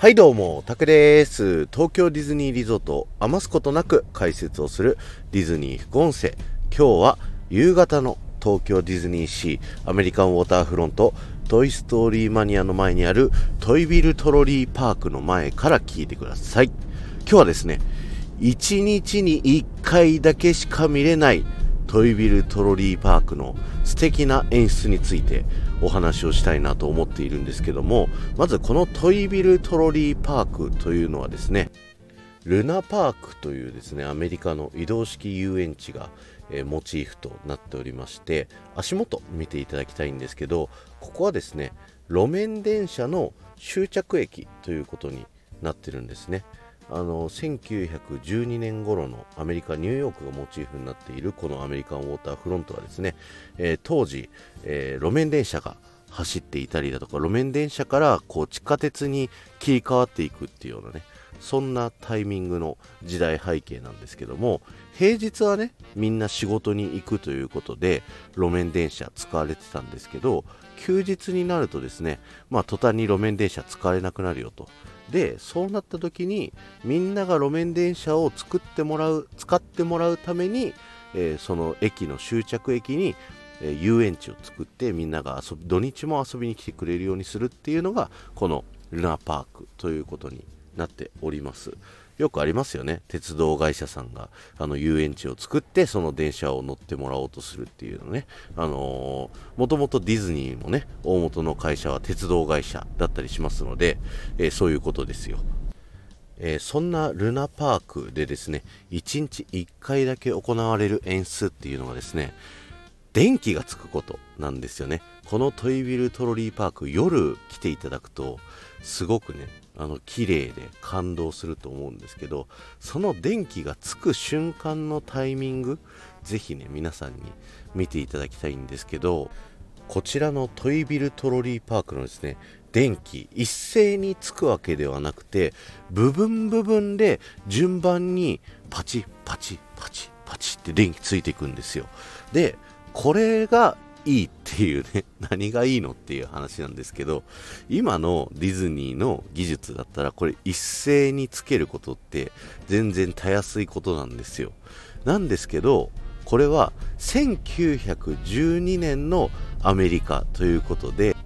はいどうも、タクです。東京ディズニーリゾートを余すことなく解説をするディズニー副音声。今日は夕方の東京ディズニーシーアメリカンウォーターフロントトイストーリーマニアの前にあるトイビルトロリーパークの前から聞いてください。今日はですね、1日に1回だけしか見れないトイビルトロリーパークの素敵な演出についてお話をしたいなと思っているんですけどもまずこのトイビルトロリーパークというのはですねルナパークというですねアメリカの移動式遊園地が、え、モチーフとなっておりまして足元見ていただきたいんですけどここはですね路面電車の終着駅ということになってるんですね。あの1912年頃のアメリカ・ニューヨークがモチーフになっているこのアメリカンウォーターフロントはですね、えー、当時、えー、路面電車が走っていたりだとか路面電車からこう地下鉄に切り替わっていくっていうようなねそんなタイミングの時代背景なんですけども平日はねみんな仕事に行くということで路面電車使われてたんですけど休日になるとですねまあ途端に路面電車使われなくなるよと。でそうなった時にみんなが路面電車を作ってもらう使ってもらうために、えー、その駅の終着駅に、えー、遊園地を作ってみんなが遊び土日も遊びに来てくれるようにするっていうのがこのルナパークということになっております。よくありますよね。鉄道会社さんがあの遊園地を作ってその電車を乗ってもらおうとするっていうのね。あのー、もともとディズニーもね大元の会社は鉄道会社だったりしますので、えー、そういうことですよ。えー、そんなルナパークでですね1日1回だけ行われる演出っていうのがですね電気がつくことなんですよね。このトイビルトロリーパーク夜来ていただくとすごくねあの綺麗で感動すると思うんですけどその電気がつく瞬間のタイミングぜひね皆さんに見ていただきたいんですけどこちらのトイビルトロリーパークのですね電気一斉につくわけではなくて部分部分で順番にパチパチパチパチって電気ついていくんですよ。でこれがいいっていうね、何がいいのっていう話なんですけど、今のディズニーの技術だったら、これ一斉につけることって全然たやすいことなんですよ。なんですけど、これは1912年のアメリカということで、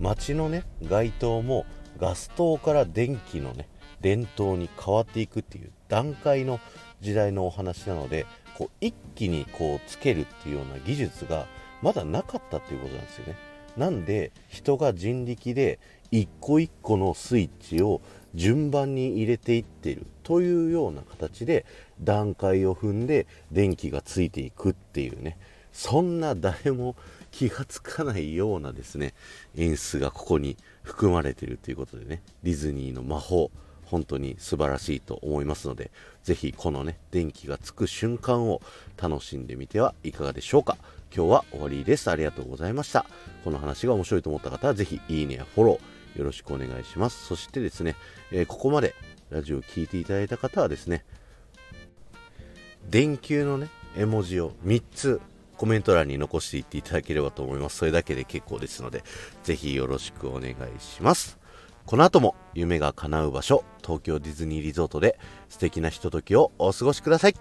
街のね、街灯もガス灯から電気のね、電灯に変わっていくっていう段階の時代のお話なので、こう一気にこうつけるっていうような技術がまだなかったっていうことなんですよね。なんで人が人力で一個一個のスイッチを順番に入れていってるというような形で段階を踏んで電気がついていくっていうね。そんな誰も気がつかないようなですね演出がここに含まれているということでね。ディズニーの魔法。本当に素晴らしいと思いますのでぜひこのね電気がつく瞬間を楽しんでみてはいかがでしょうか今日は終わりです。ありがとうございました。この話が面白いと思った方は、ぜひいいねやフォローよろしくお願いします。そしてですね、えー、ここまでラジオを聴いていただいた方はですね、電球のね、絵文字を3つコメント欄に残していっていただければと思います。それだけで結構ですので、ぜひよろしくお願いします。この後も夢が叶う場所、東京ディズニーリゾートで素敵なひとときをお過ごしください。